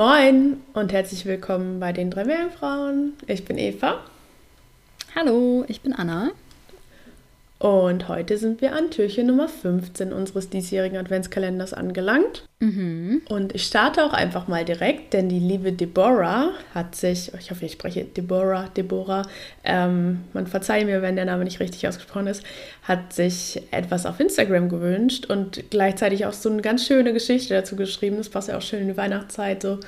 Moin und herzlich willkommen bei den drei Meerjungfrauen. Ich bin Eva Hallo, ich bin Anna. Und heute sind wir an Türchen Nummer 15 unseres diesjährigen Adventskalenders angelangt. Mhm. Und ich starte auch einfach mal direkt, denn die liebe Deborah hat sich, ich hoffe, ich spreche Deborah, Deborah, ähm, man verzeihe mir, wenn der Name nicht richtig ausgesprochen ist, hat sich etwas auf Instagram gewünscht und gleichzeitig auch so eine ganz schöne Geschichte dazu geschrieben. Das passt ja auch schön in die Weihnachtszeit, so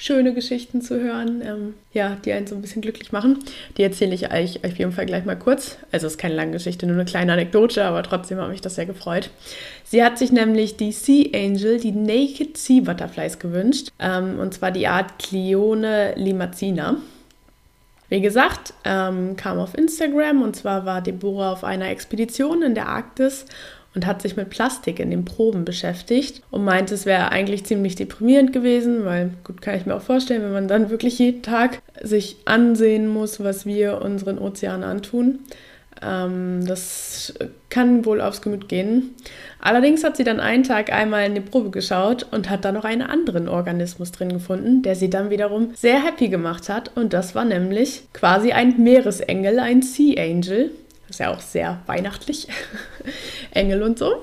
schöne Geschichten zu hören, ähm, ja, die einen so ein bisschen glücklich machen. Die erzähle ich euch auf jeden Fall gleich mal kurz. Also es ist keine lange Geschichte, nur eine kleine Anekdote, aber trotzdem hat mich das sehr gefreut. Sie hat sich nämlich die Sea Angel, die Naked Sea Butterflies gewünscht, ähm, und zwar die Art Cleone limacina. Wie gesagt, ähm, kam auf Instagram und zwar war Deborah auf einer Expedition in der Arktis und hat sich mit Plastik in den Proben beschäftigt und meinte, es wäre eigentlich ziemlich deprimierend gewesen, weil, gut, kann ich mir auch vorstellen, wenn man dann wirklich jeden Tag sich ansehen muss, was wir unseren Ozeanen antun. Ähm, das kann wohl aufs Gemüt gehen. Allerdings hat sie dann einen Tag einmal in die Probe geschaut und hat da noch einen anderen Organismus drin gefunden, der sie dann wiederum sehr happy gemacht hat. Und das war nämlich quasi ein Meeresengel, ein Sea Angel. Ist ja auch sehr weihnachtlich. Engel und so.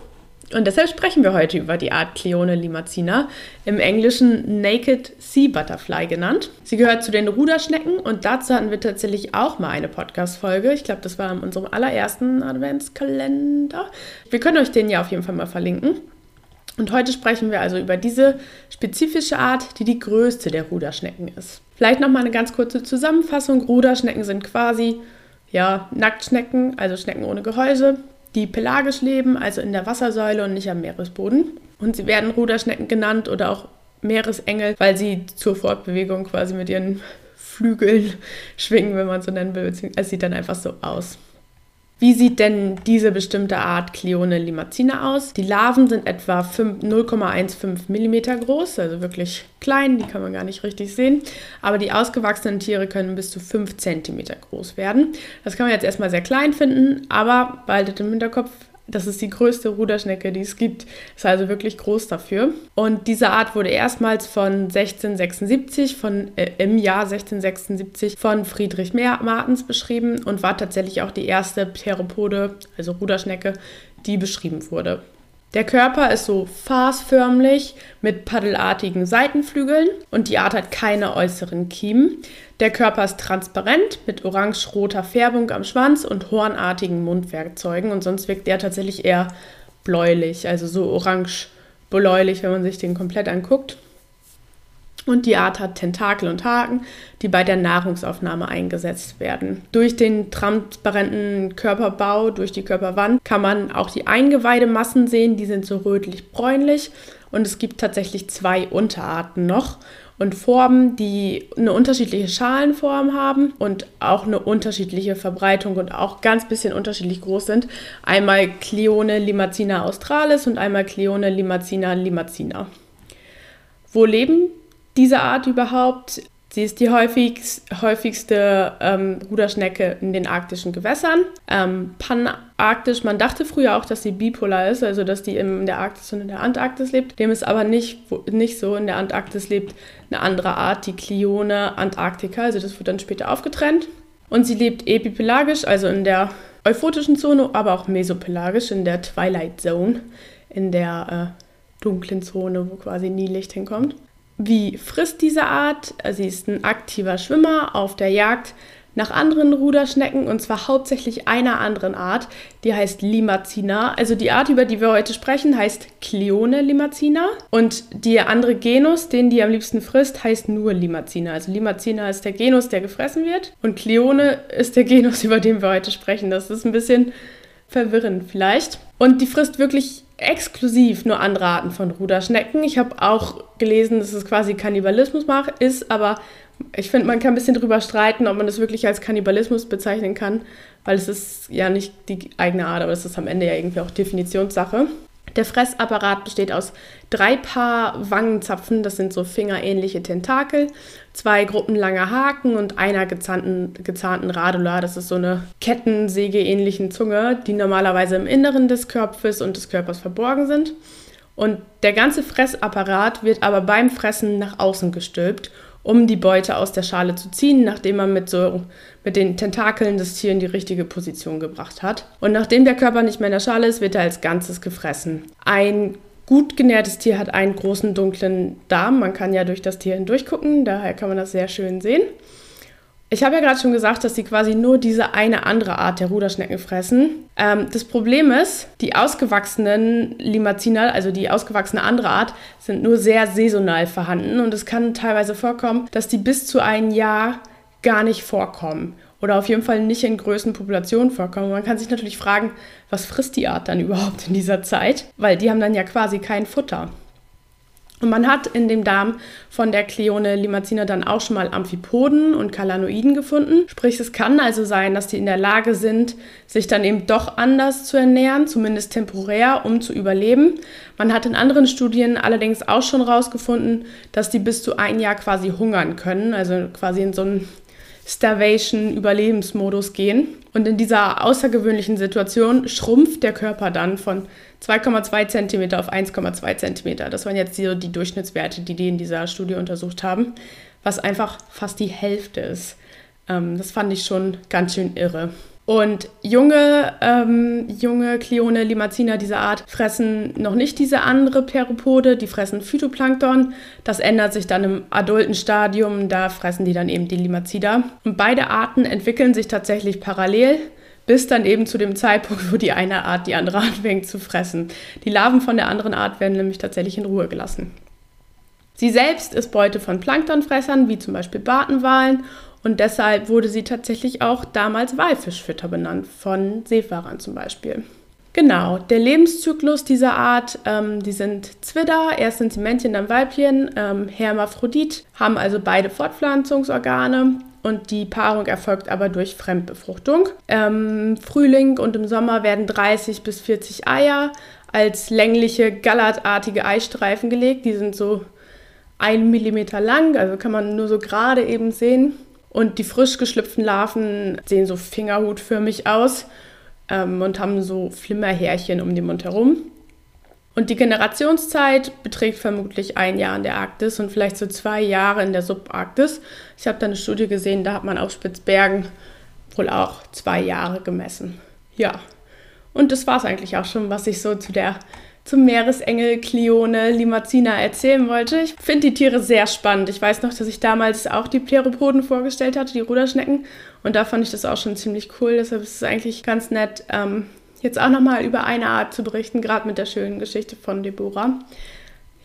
Und deshalb sprechen wir heute über die Art Cleone limacina, im Englischen Naked Sea Butterfly genannt. Sie gehört zu den Ruderschnecken und dazu hatten wir tatsächlich auch mal eine Podcast-Folge. Ich glaube, das war in unserem allerersten Adventskalender. Wir können euch den ja auf jeden Fall mal verlinken. Und heute sprechen wir also über diese spezifische Art, die die größte der Ruderschnecken ist. Vielleicht nochmal eine ganz kurze Zusammenfassung. Ruderschnecken sind quasi ja, Nacktschnecken, also Schnecken ohne Gehäuse, die pelagisch leben, also in der Wassersäule und nicht am Meeresboden. Und sie werden Ruderschnecken genannt oder auch Meeresengel, weil sie zur Fortbewegung quasi mit ihren Flügeln schwingen, wenn man so nennen will. Es sieht dann einfach so aus. Wie sieht denn diese bestimmte Art Cleone limacina aus? Die Larven sind etwa 5 0,15 mm groß, also wirklich klein, die kann man gar nicht richtig sehen. Aber die ausgewachsenen Tiere können bis zu 5 cm groß werden. Das kann man jetzt erstmal sehr klein finden, aber behaltet im Hinterkopf, das ist die größte Ruderschnecke, die es gibt. Ist also wirklich groß dafür. Und diese Art wurde erstmals von 1676, von, äh, im Jahr 1676 von Friedrich Martens beschrieben und war tatsächlich auch die erste Theropode, also Ruderschnecke, die beschrieben wurde. Der Körper ist so fasförmig mit paddelartigen Seitenflügeln und die Art hat keine äußeren Kiemen. Der Körper ist transparent mit orange-roter Färbung am Schwanz und hornartigen Mundwerkzeugen und sonst wirkt der tatsächlich eher bläulich, also so orange-bläulich, wenn man sich den komplett anguckt. Und die Art hat Tentakel und Haken, die bei der Nahrungsaufnahme eingesetzt werden. Durch den transparenten Körperbau, durch die Körperwand, kann man auch die Eingeweidemassen sehen. Die sind so rötlich-bräunlich. Und es gibt tatsächlich zwei Unterarten noch und Formen, die eine unterschiedliche Schalenform haben und auch eine unterschiedliche Verbreitung und auch ganz bisschen unterschiedlich groß sind. Einmal Cleone limacina australis und einmal Cleone limacina limacina. Wo leben diese Art überhaupt? Sie ist die häufigst, häufigste ähm, Ruderschnecke in den arktischen Gewässern. Ähm, panarktisch, man dachte früher auch, dass sie bipolar ist, also dass die in der Arktis und in der Antarktis lebt. Dem ist aber nicht, nicht so. In der Antarktis lebt eine andere Art, die Clione antarctica, also das wird dann später aufgetrennt. Und sie lebt epipelagisch, also in der euphotischen Zone, aber auch mesopelagisch, in der Twilight Zone, in der äh, dunklen Zone, wo quasi nie Licht hinkommt. Wie frisst diese Art? Sie ist ein aktiver Schwimmer auf der Jagd nach anderen Ruderschnecken und zwar hauptsächlich einer anderen Art, die heißt Limacina. Also die Art, über die wir heute sprechen, heißt Cleone Limacina und der andere Genus, den die am liebsten frisst, heißt nur Limacina. Also Limacina ist der Genus, der gefressen wird und Cleone ist der Genus, über den wir heute sprechen. Das ist ein bisschen verwirrend vielleicht. Und die frisst wirklich exklusiv nur andere Arten von Ruderschnecken. Ich habe auch gelesen, dass es quasi Kannibalismus ist, aber ich finde, man kann ein bisschen drüber streiten, ob man das wirklich als Kannibalismus bezeichnen kann, weil es ist ja nicht die eigene Art, aber es ist am Ende ja irgendwie auch Definitionssache. Der Fressapparat besteht aus drei Paar Wangenzapfen, das sind so fingerähnliche Tentakel, zwei Gruppen langer Haken und einer gezahnten, gezahnten Radula, das ist so eine kettensäge-ähnlichen Zunge, die normalerweise im Inneren des Körpers und des Körpers verborgen sind. Und der ganze Fressapparat wird aber beim Fressen nach außen gestülpt um die Beute aus der Schale zu ziehen, nachdem man mit, so, mit den Tentakeln das Tier in die richtige Position gebracht hat. Und nachdem der Körper nicht mehr in der Schale ist, wird er als Ganzes gefressen. Ein gut genährtes Tier hat einen großen dunklen Darm. Man kann ja durch das Tier hindurch gucken, daher kann man das sehr schön sehen. Ich habe ja gerade schon gesagt, dass sie quasi nur diese eine andere Art der Ruderschnecken fressen. Ähm, das Problem ist, die ausgewachsenen Limacina, also die ausgewachsene andere Art, sind nur sehr saisonal vorhanden und es kann teilweise vorkommen, dass die bis zu ein Jahr gar nicht vorkommen oder auf jeden Fall nicht in größten Populationen vorkommen. Man kann sich natürlich fragen, was frisst die Art dann überhaupt in dieser Zeit, weil die haben dann ja quasi kein Futter. Und man hat in dem Darm von der Cleone limacina dann auch schon mal Amphipoden und Kalanoiden gefunden. Sprich, es kann also sein, dass die in der Lage sind, sich dann eben doch anders zu ernähren, zumindest temporär, um zu überleben. Man hat in anderen Studien allerdings auch schon herausgefunden, dass die bis zu ein Jahr quasi hungern können, also quasi in so einen Starvation-Überlebensmodus gehen. Und in dieser außergewöhnlichen Situation schrumpft der Körper dann von 2,2 cm auf 1,2 cm. Das waren jetzt so die Durchschnittswerte, die die in dieser Studie untersucht haben, was einfach fast die Hälfte ist. Ähm, das fand ich schon ganz schön irre. Und junge, ähm, junge Klione Limacina dieser Art fressen noch nicht diese andere Peropode, die fressen Phytoplankton. Das ändert sich dann im adulten Stadium, da fressen die dann eben die Limacida. Und beide Arten entwickeln sich tatsächlich parallel bis dann eben zu dem Zeitpunkt, wo die eine Art die andere anfängt zu fressen. Die Larven von der anderen Art werden nämlich tatsächlich in Ruhe gelassen. Sie selbst ist Beute von Planktonfressern, wie zum Beispiel Bartenwalen, und deshalb wurde sie tatsächlich auch damals Walfischfütter benannt, von Seefahrern zum Beispiel. Genau, der Lebenszyklus dieser Art, ähm, die sind Zwitter, erst sind sie Männchen, dann Weibchen, ähm, Hermaphrodit, haben also beide Fortpflanzungsorgane und die Paarung erfolgt aber durch Fremdbefruchtung. Ähm, Frühling und im Sommer werden 30 bis 40 Eier als längliche, gallertartige Eistreifen gelegt. Die sind so ein Millimeter lang, also kann man nur so gerade eben sehen. Und die frisch geschlüpften Larven sehen so fingerhutförmig aus ähm, und haben so Flimmerhärchen um den Mund herum. Und die Generationszeit beträgt vermutlich ein Jahr in der Arktis und vielleicht so zwei Jahre in der Subarktis. Ich habe da eine Studie gesehen, da hat man auf Spitzbergen wohl auch zwei Jahre gemessen. Ja, und das war es eigentlich auch schon, was ich so zu der zum Meeresengel Clione Limacina erzählen wollte. Ich finde die Tiere sehr spannend. Ich weiß noch, dass ich damals auch die Pleropoden vorgestellt hatte, die Ruderschnecken. Und da fand ich das auch schon ziemlich cool. Deshalb ist es eigentlich ganz nett, ähm, jetzt auch nochmal über eine Art zu berichten, gerade mit der schönen Geschichte von Deborah.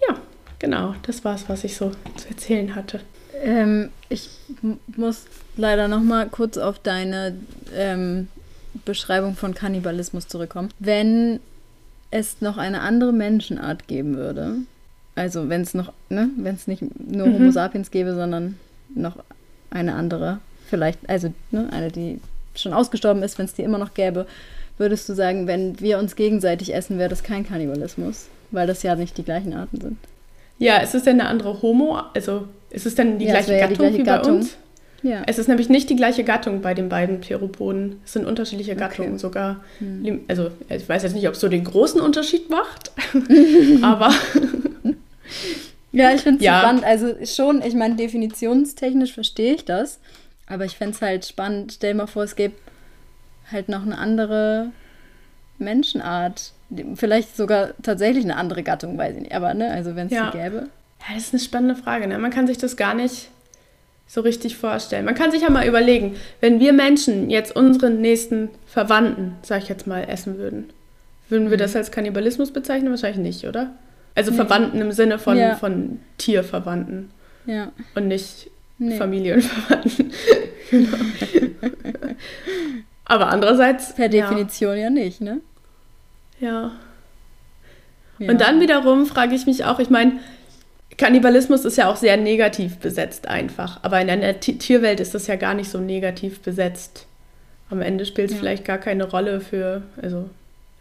Ja, genau, das war es, was ich so zu erzählen hatte. Ähm, ich muss leider nochmal kurz auf deine ähm, Beschreibung von Kannibalismus zurückkommen. Wenn es noch eine andere Menschenart geben würde, also wenn es noch, ne, wenn es nicht nur mhm. Homo sapiens gäbe, sondern noch eine andere, vielleicht, also ne, eine, die schon ausgestorben ist, wenn es die immer noch gäbe, würdest du sagen, wenn wir uns gegenseitig essen, wäre das kein Kannibalismus? Weil das ja nicht die gleichen Arten sind. Ja, ist es denn eine andere Homo? Also ist es denn die ja, gleiche Gattung die gleiche wie Gattung. bei uns? Ja. Es ist nämlich nicht die gleiche Gattung bei den beiden Pleropoden. Es sind unterschiedliche Gattungen okay. sogar. Hm. Also ich weiß jetzt nicht, ob es so den großen Unterschied macht, aber... ja, ich finde es ja. spannend. Also schon, ich meine, definitionstechnisch verstehe ich das, aber ich fände es halt spannend. Stell dir mal vor, es gäbe halt noch eine andere Menschenart. Vielleicht sogar tatsächlich eine andere Gattung, weiß ich nicht. Aber ne, also wenn es ja. die gäbe. Ja, das ist eine spannende Frage. Ne? Man kann sich das gar nicht so richtig vorstellen. Man kann sich ja mal überlegen, wenn wir Menschen jetzt unseren nächsten Verwandten, sag ich jetzt mal, essen würden, würden wir Mhm. das als Kannibalismus bezeichnen? Wahrscheinlich nicht, oder? Also Nee. Verwandten im Sinne von, Ja. von Tierverwandten Ja. und nicht Nee. Familienverwandten. genau. Aber andererseits. Per Definition ja, nicht, ne? Ja. Ja. Und dann wiederum frage ich mich auch, ich meine, Kannibalismus ist ja auch sehr negativ besetzt einfach. Aber in einer Ti- Tierwelt ist das ja gar nicht so negativ besetzt. Am Ende spielt es Ja. vielleicht gar keine Rolle für, also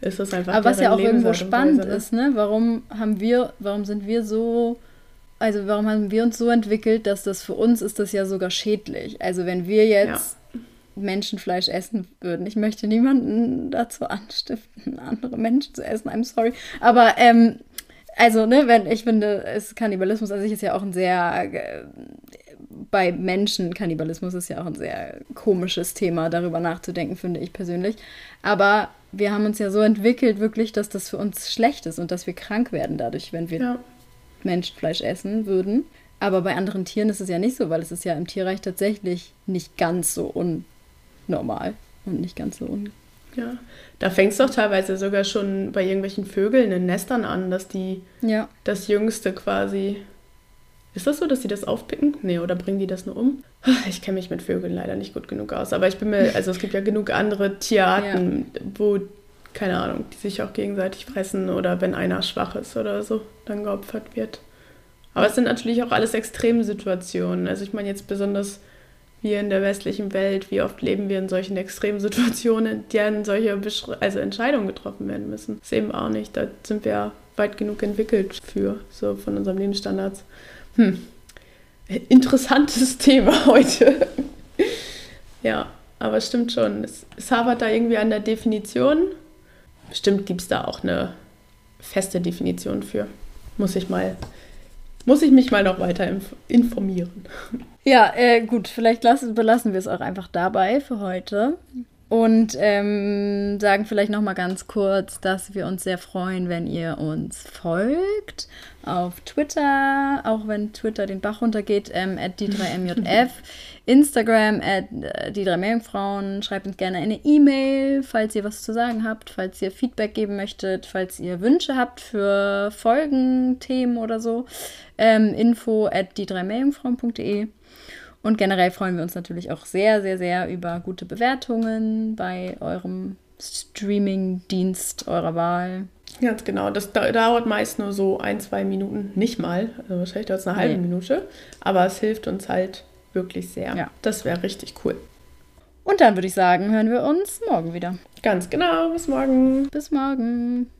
ist das einfach. Aber was ja auch irgendwo spannend Weise, ne? ist, ne? Warum haben wir, warum sind wir so, also warum haben wir uns so entwickelt, dass das für uns ist das ja sogar schädlich. Also wenn wir jetzt Menschenfleisch essen würden, ich möchte niemanden dazu anstiften, andere Menschen zu essen, I'm sorry. Aber ähm, also, ne, wenn ich finde, es Kannibalismus an sich ist ja auch ein sehr äh, bei Menschen, Kannibalismus ist ja auch ein sehr komisches Thema, darüber nachzudenken, finde ich persönlich. Aber wir haben uns ja so entwickelt, wirklich, dass das für uns schlecht ist und dass wir krank werden dadurch, wenn wir Ja. Menschenfleisch essen würden. Aber bei anderen Tieren ist es ja nicht so, weil es ist ja im Tierreich tatsächlich nicht ganz so unnormal und nicht ganz so un. Ja. Da fängt es doch teilweise sogar schon bei irgendwelchen Vögeln in Nestern an, dass die Ja. das Jüngste quasi. Ist das so, dass die das aufpicken? Nee, oder bringen die das nur um? Ich kenne mich mit Vögeln leider nicht gut genug aus. Aber ich bin mir, also es gibt ja genug andere Tierarten, wo, keine Ahnung, die sich auch gegenseitig fressen oder wenn einer schwach ist oder so, dann geopfert wird. Aber es sind natürlich auch alles Extremsituationen. Also ich meine jetzt besonders wir in der westlichen Welt, wie oft leben wir in solchen Extremsituationen, in deren solche Beschre also Entscheidungen getroffen werden müssen. Das ist eben auch nicht. Da sind wir weit genug entwickelt für, so von unseren Lebensstandards. Hm. Interessantes Thema heute. ja, aber es stimmt schon. Es, es hapert da irgendwie an der Definition. Bestimmt gibt es da auch eine feste Definition für. Muss ich mal, muss ich mich mal noch weiter inf informieren. Ja, äh, gut, vielleicht lassen, belassen wir es auch einfach dabei für heute. Und ähm, sagen vielleicht noch mal ganz kurz, dass wir uns sehr freuen, wenn ihr uns folgt auf Twitter, auch wenn Twitter den Bach runtergeht, ähm, at die 3MJF, Instagram at äh, die drei Meerjungfrauen. Schreibt uns gerne eine E-Mail, falls ihr was zu sagen habt, falls ihr Feedback geben möchtet, falls ihr Wünsche habt für Folgen, Themen oder so. Ähm, info at die drei Meerjungfrauen.de. Und generell freuen wir uns natürlich auch sehr, sehr, sehr über gute Bewertungen bei eurem Streaming-Dienst eurer Wahl. Ganz genau. Das da dauert meist nur so ein, zwei Minuten, nicht mal. Also wahrscheinlich dauert es eine halbe Nee. Minute. Aber es hilft uns halt wirklich sehr. Ja. Das wäre richtig cool. Und dann würde ich sagen, hören wir uns morgen wieder. Ganz genau. Bis morgen. Bis morgen.